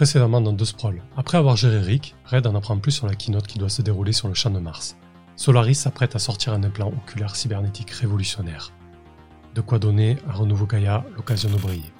précédemment dans The Sprawl. Après avoir géré Rick, Red en apprend plus sur la keynote qui doit se dérouler sur le champ de Mars. Solaris s'apprête à sortir un implant oculaire cybernétique révolutionnaire. De quoi donner à Renouveau Gaia l'occasion de briller.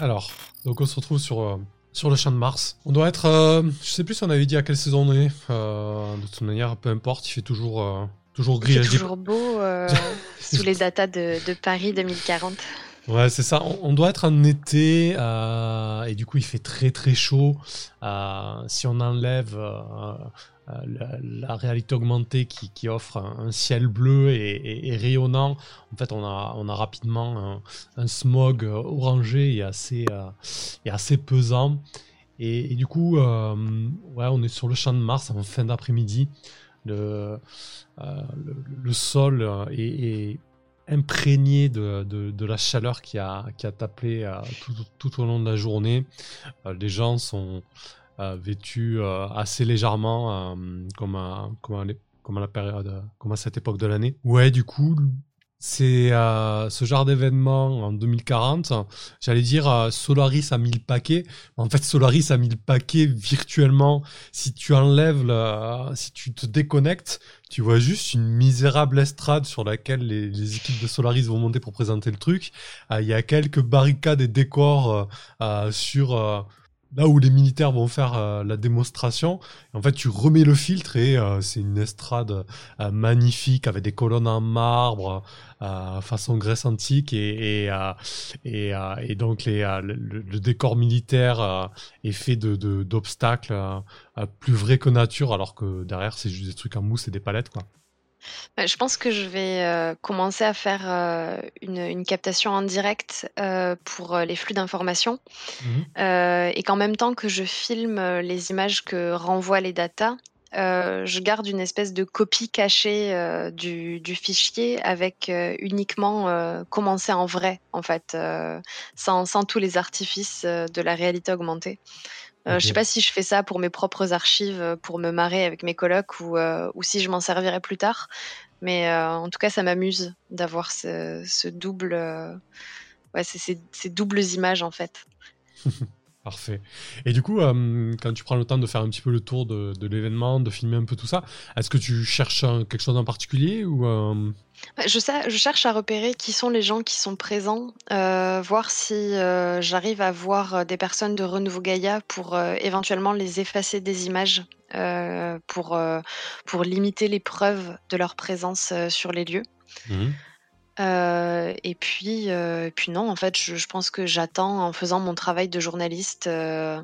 Alors, donc on se retrouve sur, euh, sur le champ de Mars. On doit être, euh, je sais plus si on avait dit à quelle saison on est. Euh, de toute manière, peu importe, il fait toujours, toujours gris. Il fait toujours beau sous les datas de, de Paris 2040. Ouais, c'est ça. On, doit être en été euh, et du coup il fait très très chaud. Euh, si on enlève euh, la, réalité augmentée qui, offre un, ciel bleu et, rayonnant, en fait on a, rapidement un, smog orangé et assez, et assez pesant. Et, du coup, ouais, on est sur le champ de Mars en fin d'après-midi. Le, sol est imprégné de, de, la chaleur qui a, qui a tapé euh, tout, tout, au long de la journée. Euh, les gens sont euh, vêtus assez légèrement comme, comme, la période, comme à cette époque de l'année. Ouais, du coup, c'est euh, ce genre d'événement en 2040. J'allais dire euh, Solaris a mis le paquet. En fait, Solaris a mis le paquet virtuellement. Si tu enlèves, le, si tu te déconnectes, tu vois juste une misérable estrade sur laquelle les, équipes de Solaris vont monter pour présenter le truc. Euh, il y a quelques barricades et décors sur là où les militaires vont faire euh, la démonstration. En fait, tu remets le filtre et euh, c'est une estrade euh, magnifique avec des colonnes en marbre façon Grèce antique et et, et, donc les, le, décor militaire est fait de d'obstacles plus vrais que nature, alors que derrière c'est juste des trucs en mousse et des palettes quoi. Bah, je pense que je vais, euh, commencer à faire, euh, une captation en direct, euh, pour, les flux d'informations, mmh et qu'en même temps que je filme, les images que renvoient les datas, je garde une espèce de copie cachée, du du fichier avec, uniquement, commencer en vrai, en fait, sans sans tous les artifices, de la réalité augmentée. Euh, je sais pas si je fais ça pour mes propres archives, euh, pour me marrer avec mes colocs ou, euh, ou si je m'en servirai plus tard. Mais en tout cas, ça m'amuse d'avoir ce, ce double, ouais, ces, ces doubles images en fait. Parfait. Et du coup, euh, quand tu prends le temps de faire un petit peu le tour de, l'événement, de filmer un peu tout ça, est-ce que tu cherches quelque chose en particulier ou euh, bah, je, je, cherche à repérer qui sont les gens qui sont présents, euh, voir si j'arrive à voir des personnes de Renouveau Gaïa pour éventuellement les effacer des images, pour, pour limiter les preuves de leur présence sur les lieux. Mmh. Euh, et puis, euh, puis non, en fait, je, pense que j'attends en faisant mon travail de journaliste, euh,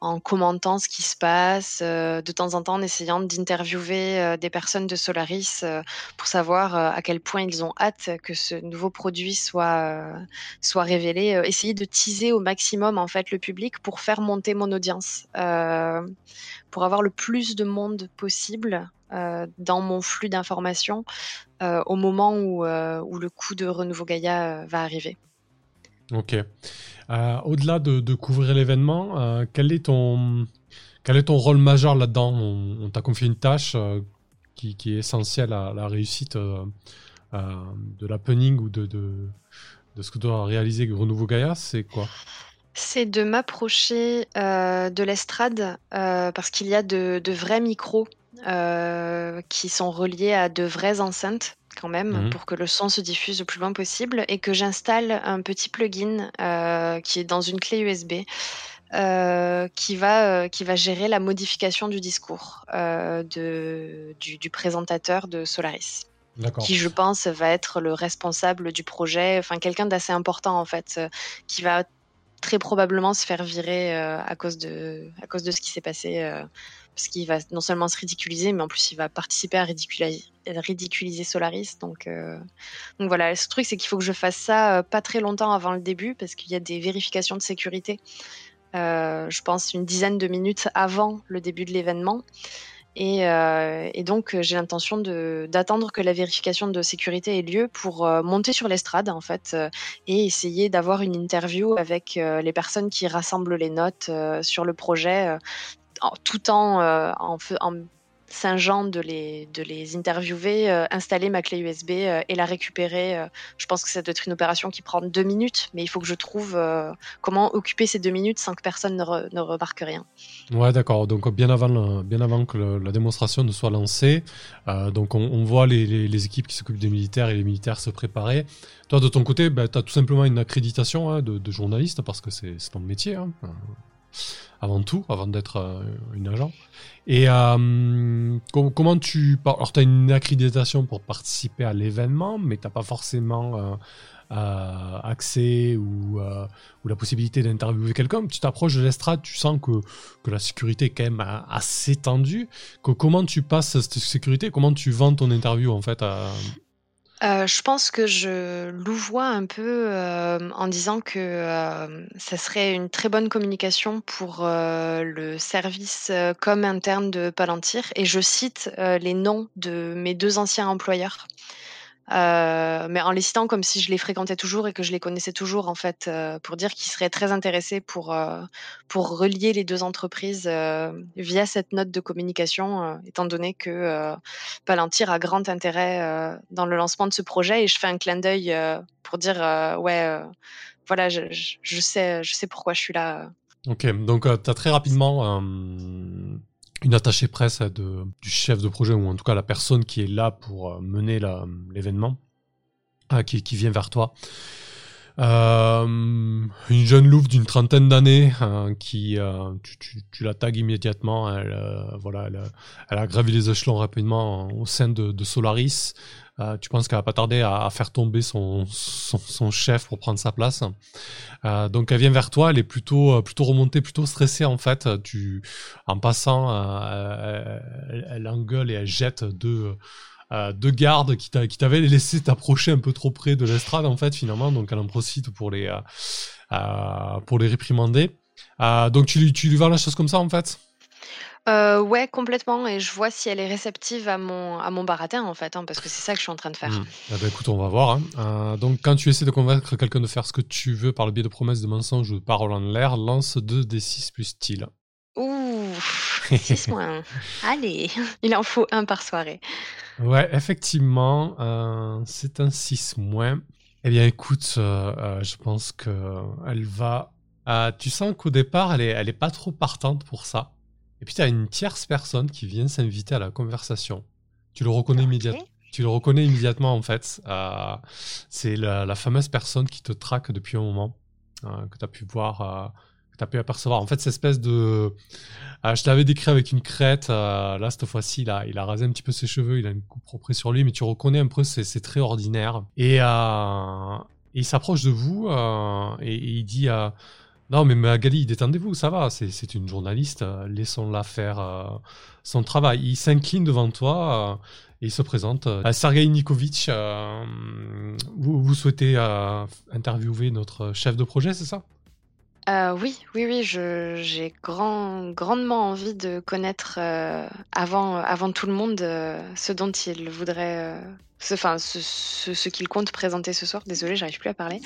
en commentant ce qui se passe, de temps en temps en essayant d'interviewer des personnes de Solaris pour savoir à quel point ils ont hâte que ce nouveau produit soit, soit révélé. essayer de teaser au maximum en fait le public pour faire monter mon audience, pour avoir le plus de monde possible dans mon flux d'informations au moment où, où le coup de Renouveau Gaïa va arriver. Ok. Euh, au-delà de, couvrir l'événement, euh, quel, est ton, quel est ton rôle majeur là-dedans? On, t'a confié une tâche euh, qui, est essentielle à la réussite de l'happening ou de, de, ce que doit réaliser Renouveau Gaïa. C'est quoi? C'est de m'approcher de l'estrade parce qu'il y a de, de vrais micros qui sont reliés à de vraies enceintes quand même mmh. pour que le son se diffuse le plus loin possible et que j'installe un petit plugin euh, qui est dans une clé USB euh, qui, va, euh, qui va gérer la modification du discours de, du, présentateur de Solaris. Qui, je pense, va être le responsable du projet, enfin quelqu'un d'assez important en fait, qui va très probablement se faire virer à, cause de, à cause de ce qui s'est passé parce qu'il va non seulement se ridiculiser, mais en plus il va participer à ridiculiser, Solaris. Donc, euh, donc voilà, ce truc c'est qu'il faut que je fasse ça euh, pas très longtemps avant le début, parce qu'il y a des vérifications de sécurité. Euh, je pense une dizaine de minutes avant le début de l'événement. Et, donc j'ai l'intention d'attendre que la vérification de sécurité ait lieu pour monter sur l'estrade en fait et essayer d'avoir une interview avec les personnes qui rassemblent les notes sur le projet tout en, euh, en, Saint-Jean de les, de les interviewer, euh, installer ma clé USB euh, et la récupérer. Je pense que ça doit être une opération qui prend deux minutes, mais il faut que je trouve comment occuper ces deux minutes sans que personne ne, remarque rien. Ouais, d'accord. Donc bien avant, bien avant que la démonstration ne soit lancée, donc on, voit les, les, équipes qui s'occupent des militaires et les militaires se préparer. Toi, de ton côté, bah, tu as tout simplement une accréditation hein, de, journaliste parce que c'est ton métier. Hein avant tout, avant d'être euh, une agent. Et euh, comment tu... Alors, tu as une accréditation pour participer à l'événement, mais tu n'as pas forcément euh, accès ou, la possibilité d'interviewer quelqu'un. Tu t'approches de l'estrade, tu sens que, que, la sécurité est quand même assez tendue. Comment tu passes cette sécurité? Comment tu vends ton interview, en fait, euh, je pense que je louvoie un peu, euh, en disant que, euh, ça serait une très bonne communication pour, le service, comme interne de Palantir et je cite, les noms de mes deux anciens employeurs. Euh, mais en les citant comme si je les fréquentais toujours et que je les connaissais toujours, en fait, euh, pour dire qu'ils seraient très intéressés pour, euh, pour relier les deux entreprises via cette note de communication, étant donné que Palantir a grand intérêt dans le lancement de ce projet. Et je fais un clin d'œil pour dire ouais, voilà, je, je, sais, je sais pourquoi je suis là. Ok, donc tu as très rapidement une attachée presse du chef de projet, ou en tout cas la personne qui est là pour euh, mener l'événement, euh, qui, vient vers toi. Euh, une jeune louve d'une trentaine d'années qui tu, tu, tu, la tagues immédiatement elle, voilà elle, elle, a gravi les échelons rapidement au sein de, de Solaris euh, tu penses qu'elle va pas tarder à, faire tomber son, son, chef pour prendre sa place. Euh, donc elle vient vers toi, elle est plutôt euh, plutôt remontée, plutôt stressée en fait. Tu, en passant, elle, engueule et elle jette deux deux gardes qui t'avaient laissé t'approcher un peu trop près de l'estrade en fait finalement. Donc elle en profite pour les pour les réprimander. donc tu lui tu lui vends la chose comme ça en fait? Euh, ouais, complètement et je vois si elle est réceptive à mon à mon baratin, en fait, hein, parce que c'est ça que je suis en train de faire. Mmh. Ah bah, écoute, on va voir, hein. euh, donc quand tu essaies de convaincre quelqu'un de faire ce que tu veux par le biais de promesses, de mensonges ou de paroles en l'air, lance 2 d 6 plus style. Ouh, 6 moins. Allez, il en faut un par soirée. Ouais, effectivement, euh, c'est un 6 moins. Eh bien écoute, je pense qu'elle va tu sens qu'au départ, elle est elle est pas trop partante pour ça. Et puis tu as une tierce personne qui vient s'inviter à la conversation. Tu le reconnais immédiatement. Tu le reconnais immédiatement en fait. Euh, c'est la, fameuse personne qui te traque depuis un moment, euh, que tu as pu voir, euh, que tu as pu apercevoir. En fait, cette espèce de... je t'avais décrit avec une crête. là, cette fois-ci, il a, il a rasé un petit peu ses cheveux, il a une coupe propre sur lui, mais tu reconnais un peu, c'est très ordinaire. Et, il s'approche de vous et, et, il dit... Non, mais Magali, détendez-vous, ça va, c'est une journaliste, euh, laissons-la faire euh, son travail. Il s'incline devant toi euh, et il se présente. Sergei Nikovic, vous, vous, souhaitez interviewer notre chef de projet, c'est ça? Oui, oui, oui, j'ai grand, grandement envie de connaître avant, avant tout le monde ce dont il voudrait enfin, ce, qu'il compte présenter ce soir. Désolée, j'arrive plus à parler.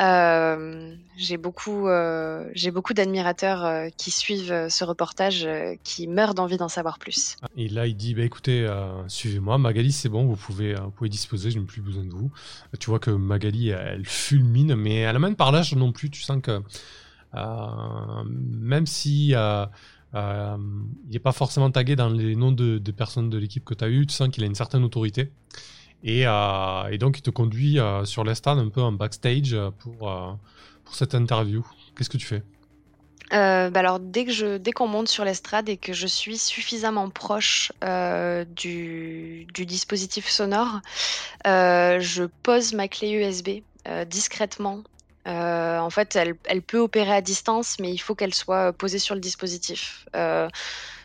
Euh, j'ai beaucoup, euh, beaucoup d'admirateurs euh, qui suivent ce reportage, qui meurent d'envie d'en savoir plus. Et là, il dit, bah, écoutez, suivez-moi. Magali, c'est bon, vous pouvez, vous pouvez disposer, je n'ai plus besoin de vous. Tu vois que Magali, elle fulmine, mais elle a même par l'âge non plus. Tu sens que même si il n'est pas forcément tagué dans les noms de, personnes de l'équipe que tu as eu, tu sens qu'il a une certaine autorité. Euh, et, donc, il te conduit euh, sur l'estrade un peu en backstage pour, euh, pour cette interview. Qu'est-ce que tu fais? Bah alors dès que je dès qu'on monte sur l'estrade et que je suis suffisamment proche du, du, dispositif sonore, je pose ma clé USB discrètement. En fait, elle, peut opérer à distance, mais il faut qu'elle soit posée sur le dispositif.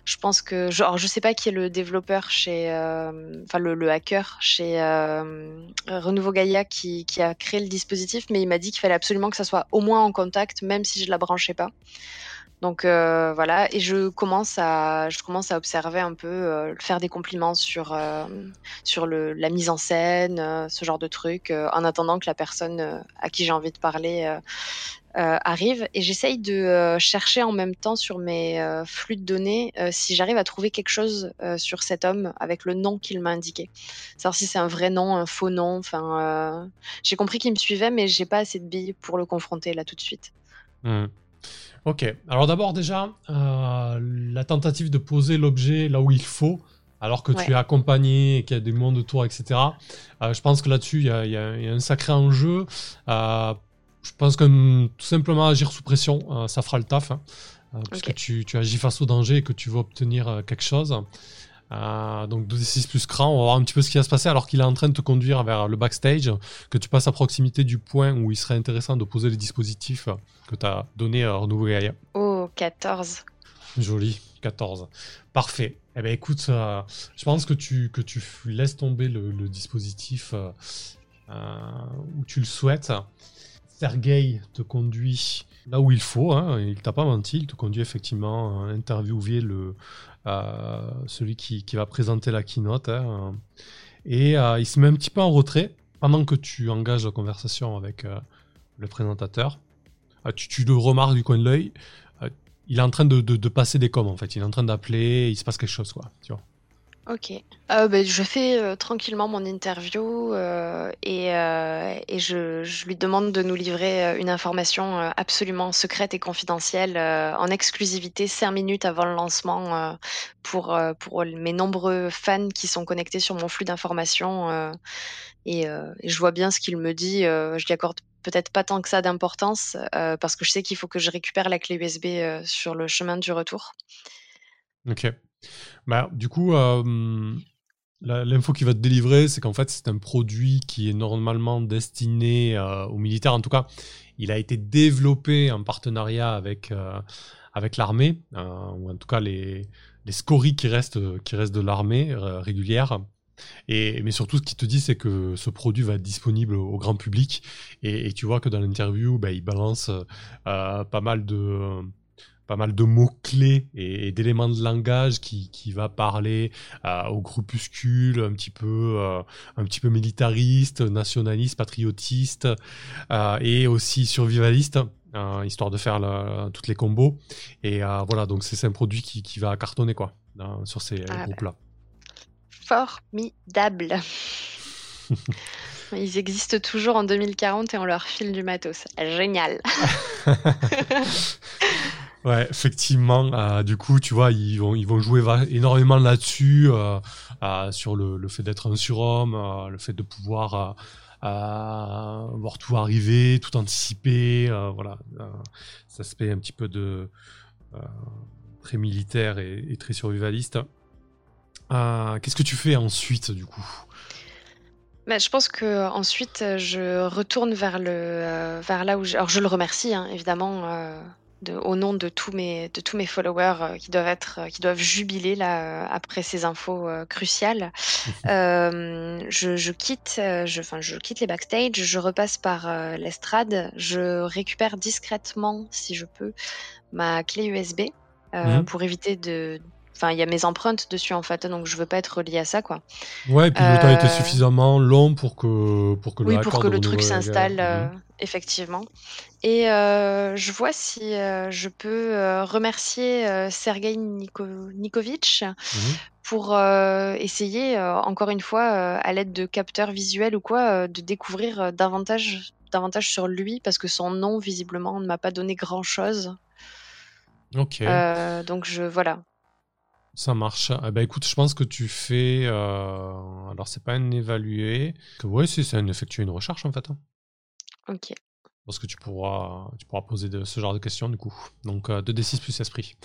Je pense que, genre, je sais pas qui est le développeur chez, euh, le, hacker chez euh, Renouveau Gaia qui, a créé le dispositif, mais il m'a dit qu'il fallait absolument que ça soit au moins en contact, même si je la branchais pas. Donc voilà, et je commence à, je commence à observer un peu, faire des compliments sur, sur le, la mise en scène, ce genre de trucs, en attendant que la personne à qui j'ai envie de parler euh, arrive et j'essaye de euh, chercher en même temps sur mes euh, flux de données si j'arrive à trouver quelque chose sur cet homme avec le nom qu'il m'a indiqué. Savoir si c'est un vrai nom, un faux nom. Enfin, j'ai compris qu'il me suivait, mais j'ai pas assez de billes pour le confronter là tout de suite. Hmm. Ok. Alors d'abord déjà la tentative de poser l'objet là où il faut alors que tu es accompagné et qu'il y a des mondes autour, etc. je pense que là-dessus, il y, a un sacré enjeu. Euh, je pense que tout simplement agir sous pression, euh, ça fera le taf. Hein, euh, que tu, agis face au danger et que tu veux obtenir euh, quelque chose. Donc 2d6 plus cran, on va voir un petit peu ce qui va se passer alors qu'il est en train de te conduire vers le backstage, que tu passes à proximité du point où il serait intéressant de poser les dispositifs que tu as donnés à Renouveau Gaia. Oh, 14. Joli, 14. Parfait. Eh bien écoute, je pense que tu, que tu laisses tomber le, le dispositif où tu le souhaites. Sergei te conduit là où il faut, hein, il t'a pas menti, il te conduit effectivement à interviewer le, euh, celui qui, va présenter la keynote. Hein, et euh, il se met un petit peu en retrait pendant que tu engages la conversation avec euh, le présentateur. Tu, le remarques du coin de l'œil. il est en train de, passer des coms en fait. Il est en train d'appeler, il se passe quelque chose quoi. Ok. Euh, ben, je fais euh, tranquillement mon interview euh, et, et je, lui demande de nous livrer une information absolument secrète et confidentielle en exclusivité 5 minutes avant le lancement pour, pour mes nombreux fans qui sont connectés sur mon flux d'informations. Et, je vois bien ce qu'il me dit. je lui accorde peut-être pas tant que ça d'importance parce que je sais qu'il faut que je récupère la clé USB sur le chemin du retour. Ok. Bah, du coup, euh, l'info qu'il va te délivrer, c'est qu'en fait, c'est un produit qui est normalement destiné euh, aux militaires. En tout cas, il a été développé en partenariat avec, euh, avec l'armée, ou en tout cas les, les scories qui restent, qui restent de l'armée régulière. Et, mais surtout, ce qu'il te dit, c'est que ce produit va être disponible au grand public. Et, tu vois que dans l'interview, bah, il balance pas mal de pas mal de mots-clés et, d'éléments de langage qui, qui va parler euh, au groupuscule un petit peu euh, un petit peu militariste, nationaliste, patriotiste euh, et aussi survivaliste. histoire de faire toutes les combos et voilà donc c'est un produit qui, qui, va cartonner quoi sur ces ah groupes là formidable Ils existent toujours en 2040 et on leur file du matos. Génial. Ouais, effectivement. Euh, du coup, tu vois, ils vont, ils vont jouer énormément là-dessus, euh, euh, sur le, fait d'être un surhomme, le fait de pouvoir voir tout arriver, tout anticiper. voilà, ça aspect un petit peu de très militaire et, et très survivaliste. Qu'est-ce que tu fais ensuite, du coup? Bah, je pense que ensuite je retourne vers le vers là où je... alors je le remercie hein, évidemment au nom de tous mes, de tous mes followers euh, qui, doivent être, euh, qui doivent jubiler là, euh, après ces infos cruciales. je, quitte, je, enfin, je quitte les backstage, je repasse par l'estrade, je récupère discrètement, si je peux, ma clé USB mhm. pour éviter de, Enfin, il y a mes empreintes dessus en fait, donc je veux pas être relié à ça quoi. Ouais, et puis le temps était suffisamment long pour que pour que le, oui, pour que le truc s'installe mhm. effectivement. Et euh, je vois si euh, je peux euh, remercier Sergei Nikovic mmh pour essayer, encore une fois, à l'aide de capteurs visuels ou quoi, de découvrir davantage, davantage sur lui, parce que son nom, visiblement, ne m'a pas donné grand-chose. Ok. donc je voilà. Ça marche. Eh ben, écoute, je pense que tu fais. Alors, c'est pas un évalué. Que, ouais, c'est un effectuer une recherche en fait. Hein. Ok. Parce que tu pourras, tu pourras poser de, ce genre de questions du coup. Donc 2d6 plus esprit.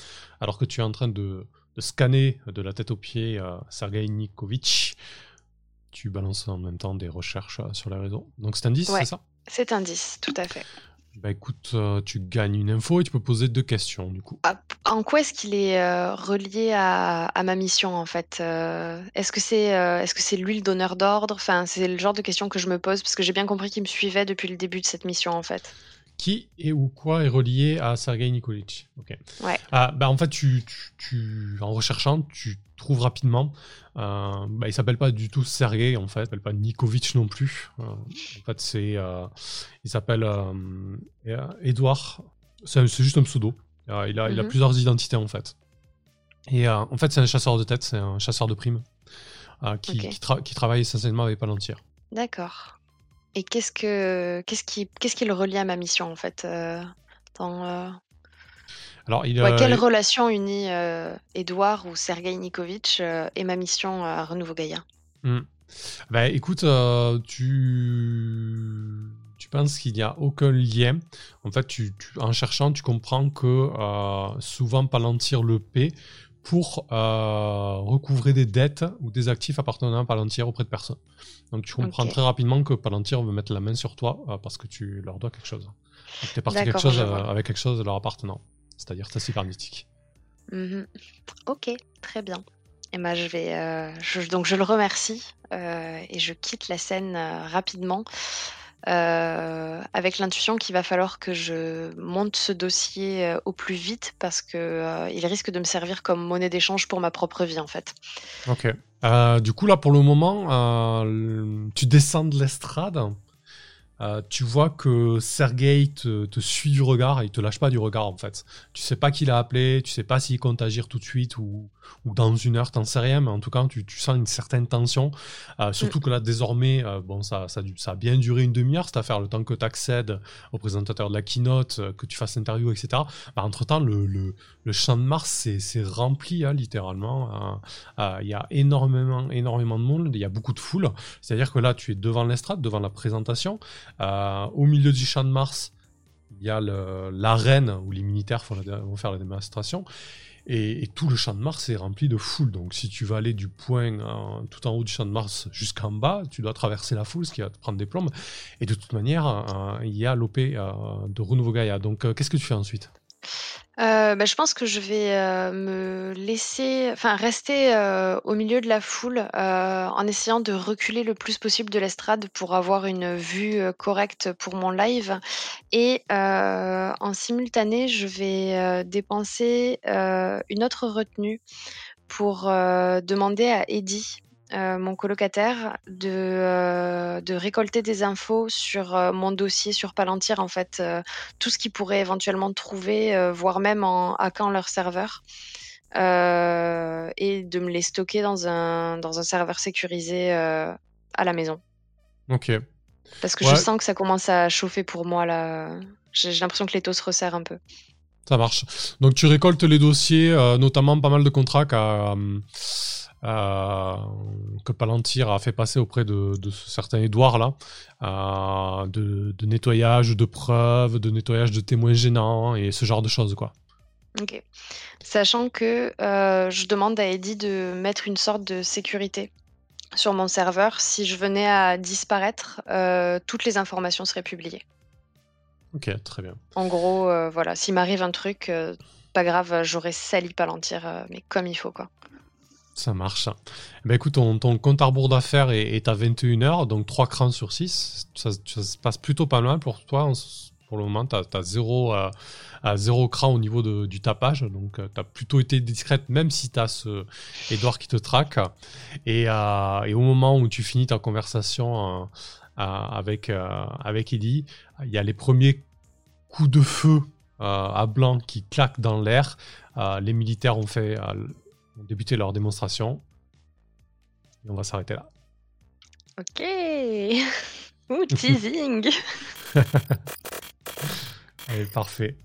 Alors que tu es en train de, scanner de la tête aux pieds euh, Sergei Nikovic, tu balances en même temps des recherches euh, sur les réseaux. Donc c'est un 10, c'est ça? C'est un 10, tout à fait. Bah écoute, euh, tu gagnes une info et tu peux poser deux questions du coup. Ah, en quoi est-ce qu'il est euh, relié à, ma mission en fait euh, Est-ce que c'est est-ce que c'est lui le donneur d'ordre? Enfin, c'est le genre de question que je me pose parce que j'ai bien compris qu'il me suivait depuis le début de cette mission en fait. Qui et ou quoi est relié à Sergei Nikolic. Ok. Ouais. Ah, bah, en fait, tu, tu, en recherchant, tu trouves rapidement. Euh, bah, il s'appelle pas du tout Sergei, en fait. Il s'appelle pas Nikovic non plus. Euh, en fait, c'est. Euh, il s'appelle Edouard. C'est juste un pseudo. il, a, il a mhm. plusieurs identités, en fait. Et en fait, c'est un chasseur de tête, c'est un chasseur de primes qui, qui, travaille essentiellement avec Palantir. D'accord. Et qu'est-ce que qu'est-ce qui qu'est-ce qui le relie à ma mission en fait dans, alors, il, quelle relation unit euh, Edouard ou Sergei Nikovic euh, et ma mission à Renouveau Gaïa? Bah, Écoute, euh, tu... tu penses qu'il n'y a aucun lien. En fait, tu, en cherchant, tu comprends que souvent Palantir le paie pour recouvrer des dettes ou des actifs appartenant à Palantir auprès de personnes. Donc tu comprends très rapidement que Palantir veut mettre la main sur toi parce que tu leur dois quelque chose. Tu es parti quelque chose, avec quelque chose de leur appartenant c'est-à-dire ta cybernétique. Mhm. Ok, très bien. Et moi, je vais, euh, donc je le remercie euh, et je quitte la scène euh, avec l'intuition qu'il va falloir que je monte ce dossier au plus vite parce que il risque de me servir comme monnaie d'échange pour ma propre vie en fait. Ok. du coup là, pour le moment, tu descends de l'estrade. Euh, tu vois que Sergei te, suit du regard et il te lâche pas du regard en fait. Tu sais pas qui l'a appelé, tu sais pas s'il compte agir tout de suite ou, ou dans une heure, t'en sais rien, mais en tout cas tu, sens une certaine tension. Euh, surtout mm. que là désormais, euh, bon ça, ça, ça, a bien duré une demi-heure cette affaire, le temps que tu accèdes au présentateur de la keynote, que tu fasses l'interview, etc. Bah, entre temps, le, le, le, champ de Mars c'est rempli hein, littéralement. Il y a énormément, énormément de monde, il y a beaucoup de foule. C'est-à-dire que là tu es devant l'estrade, devant la présentation. Euh, au milieu du champ de Mars, il y a l'arène où les militaires vont faire la démonstration. Et, tout le champ de Mars est rempli de foule. Donc, si tu veux aller du point tout en haut du champ de Mars jusqu'en bas, tu dois traverser la foule, ce qui va te prendre des plombes. Et de toute manière, euh, il y a l'OP euh, de Renouveau Gaia. Donc, qu'est-ce que tu fais ensuite? Euh, bah, je pense que je vais, euh, me laisser enfin rester, euh, au milieu de la foule, en essayant de reculer le plus possible de l'estrade pour avoir une vue, correcte pour mon live. Et en simultané, je vais, dépenser, une autre retenue pour, demander à Eddie euh, mon colocataire de, euh, de, récolter des infos sur euh, mon dossier sur Palantir, en fait, tout ce qu'ils pourraient éventuellement trouver, voire même en hackant leur serveur, et de me les stocker dans un, dans un serveur sécurisé à la maison. Ok. Parce que je sens que ça commence à chauffer pour moi là. J'ai l'impression que les taux se resserrent un peu. Ça marche. Donc tu récoltes les dossiers, notamment pas mal de contrats à euh, que Palantir a fait passer auprès de, de ce certain Edouard là, euh, de, nettoyage de preuves, de nettoyage de témoins gênants et ce genre de choses quoi. Ok. Sachant que euh, je demande à Eddie de mettre une sorte de sécurité sur mon serveur. Si je venais à disparaître, toutes les informations seraient publiées. Ok, très bien. En gros, voilà, s'il m'arrive un truc, pas grave, j'aurais sali Palantir, mais comme il faut quoi. Ça marche. Ben écoute, ton, compte à rebours d'affaires est, à 21h, donc 3 crans sur 6. Ça, se passe plutôt pas mal pour toi. Pour le moment, tu as, 0, à, cran au niveau du tapage. Donc, euh, tu as plutôt été discrète, même si tu as ce Edouard qui te traque. Et, euh, et, au moment où tu finis ta conversation euh, avec, avec Eddie, il y a les premiers coups de feu à blanc qui claquent dans l'air. les militaires ont fait ont débuté leur démonstration. Et on va s'arrêter là. Ok. Ouh, teasing. Allez, parfait.